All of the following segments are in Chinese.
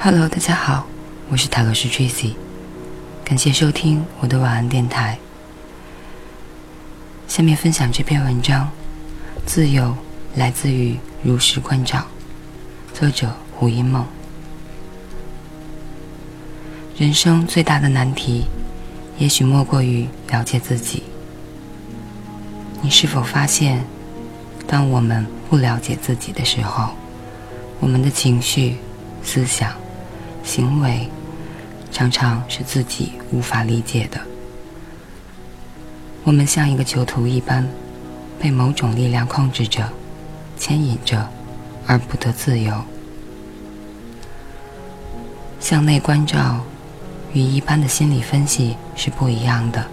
Hello，大家好，我是塔罗斯 Tracy，感谢收听我的晚安电台。下面分享这篇文章：自由来自于如实关照，作者胡因梦。人生最大的难题，也许莫过于了解自己。你是否发现，当我们不了解自己的时候，我们的情绪、思想。行为常常是自己无法理解的。我们像一个囚徒一般，被某种力量控制着、牵引着，而不得自由。向内关照与一般的心理分析是不一样的。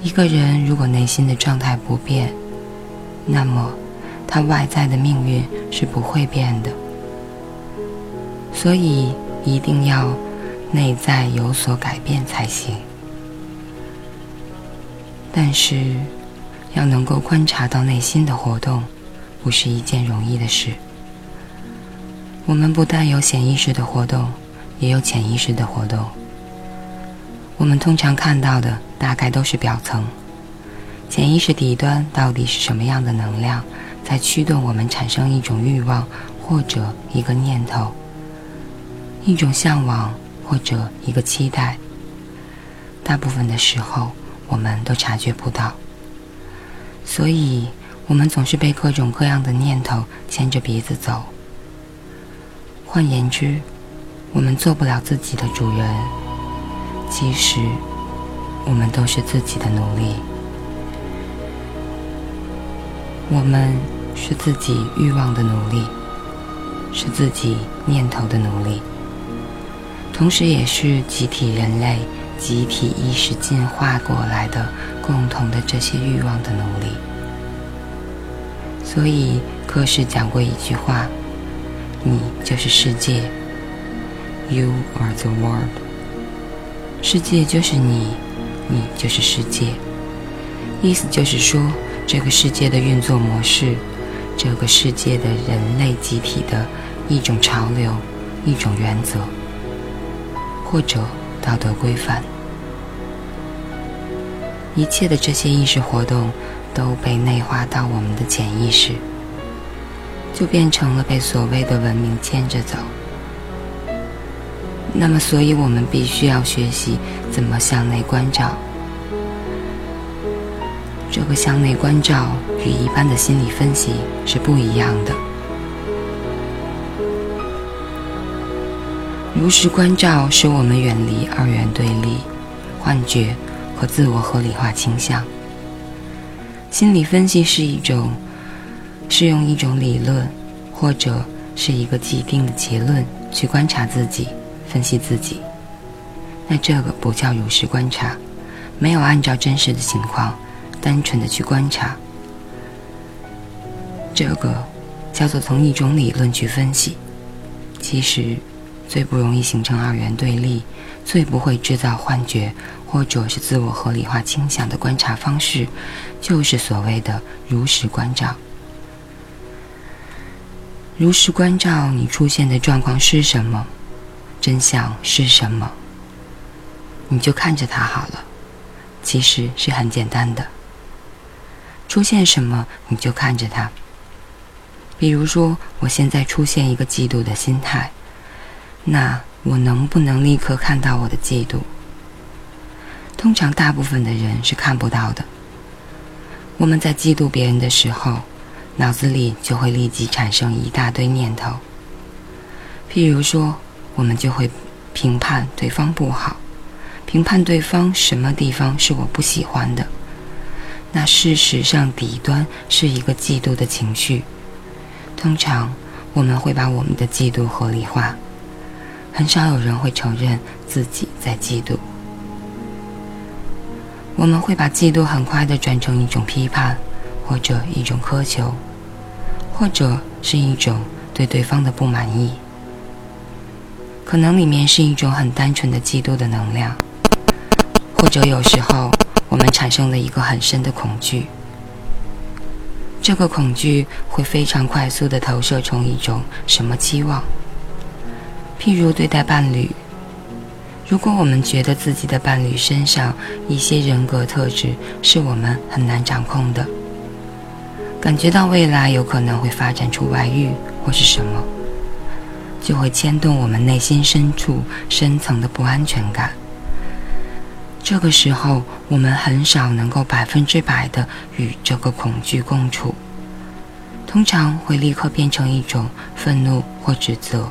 一个人如果内心的状态不变，那么他外在的命运是不会变的。所以一定要内在有所改变才行。但是，要能够观察到内心的活动，不是一件容易的事。我们不但有显意识的活动，也有潜意识的活动。我们通常看到的大概都是表层，潜意识底端到底是什么样的能量，在驱动我们产生一种欲望或者一个念头。一种向往或者一个期待，大部分的时候我们都察觉不到，所以我们总是被各种各样的念头牵着鼻子走。换言之，我们做不了自己的主人。其实，我们都是自己的奴隶，我们是自己欲望的奴隶，是自己念头的奴隶。同时，也是集体人类、集体意识进化过来的共同的这些欲望的奴隶。所以，科氏讲过一句话：“你就是世界，You are the world。世界就是你，你就是世界。意思就是说，这个世界的运作模式，这个世界的人类集体的一种潮流，一种原则。”或者道德规范，一切的这些意识活动都被内化到我们的潜意识，就变成了被所谓的文明牵着走。那么，所以我们必须要学习怎么向内关照。这个向内关照与一般的心理分析是不一样的。如实关照使我们远离二元对立、幻觉和自我合理化倾向。心理分析是一种，是用一种理论或者是一个既定的结论去观察自己、分析自己。那这个不叫如实观察，没有按照真实的情况单纯的去观察。这个叫做从一种理论去分析，其实。最不容易形成二元对立，最不会制造幻觉或者是自我合理化倾向的观察方式，就是所谓的如实关照。如实关照你出现的状况是什么，真相是什么，你就看着它好了。其实是很简单的，出现什么你就看着它。比如说，我现在出现一个嫉妒的心态。那我能不能立刻看到我的嫉妒？通常大部分的人是看不到的。我们在嫉妒别人的时候，脑子里就会立即产生一大堆念头。譬如说，我们就会评判对方不好，评判对方什么地方是我不喜欢的。那事实上底端是一个嫉妒的情绪。通常我们会把我们的嫉妒合理化。很少有人会承认自己在嫉妒。我们会把嫉妒很快的转成一种批判，或者一种苛求，或者是一种对对方的不满意。可能里面是一种很单纯的嫉妒的能量，或者有时候我们产生了一个很深的恐惧。这个恐惧会非常快速的投射成一种什么期望。譬如对待伴侣，如果我们觉得自己的伴侣身上一些人格特质是我们很难掌控的，感觉到未来有可能会发展出外遇或是什么，就会牵动我们内心深处深层的不安全感。这个时候，我们很少能够百分之百的与这个恐惧共处，通常会立刻变成一种愤怒或指责。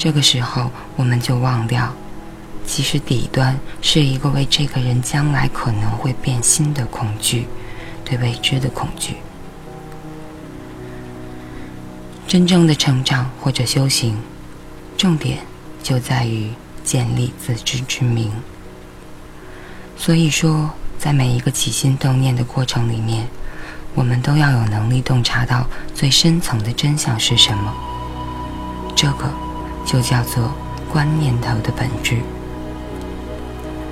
这个时候，我们就忘掉，其实底端是一个为这个人将来可能会变心的恐惧，对未知的恐惧。真正的成长或者修行，重点就在于。建立自知之明。所以说，在每一个起心动念的过程里面，我们都要有能力洞察到最深层的真相是什么。这个就叫做观念头的本质。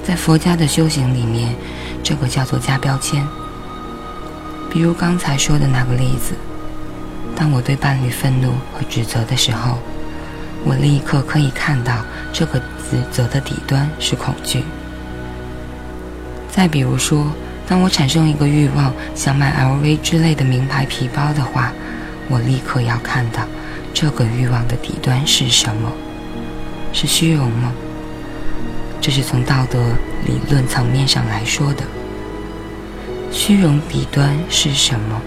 在佛家的修行里面，这个叫做加标签。比如刚才说的那个例子，当我对伴侣愤怒和指责的时候，我立刻可以看到这个。指责的底端是恐惧。再比如说，当我产生一个欲望，想买 LV 之类的名牌皮包的话，我立刻要看到这个欲望的底端是什么？是虚荣吗？这是从道德理论层面上来说的。虚荣底端是什么？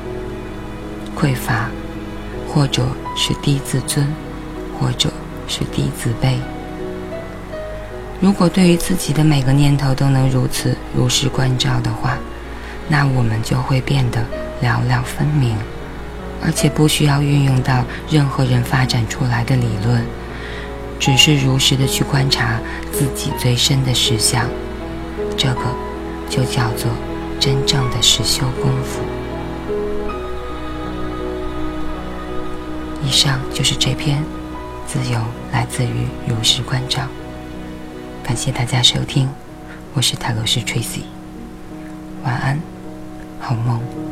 匮乏，或者是低自尊，或者是低自卑。如果对于自己的每个念头都能如此如实关照的话，那我们就会变得了了分明，而且不需要运用到任何人发展出来的理论，只是如实的去观察自己最深的实相，这个就叫做真正的实修功夫。以上就是这篇，自由来自于如实关照。感谢大家收听，我是泰罗斯 Tracy，晚安，好梦。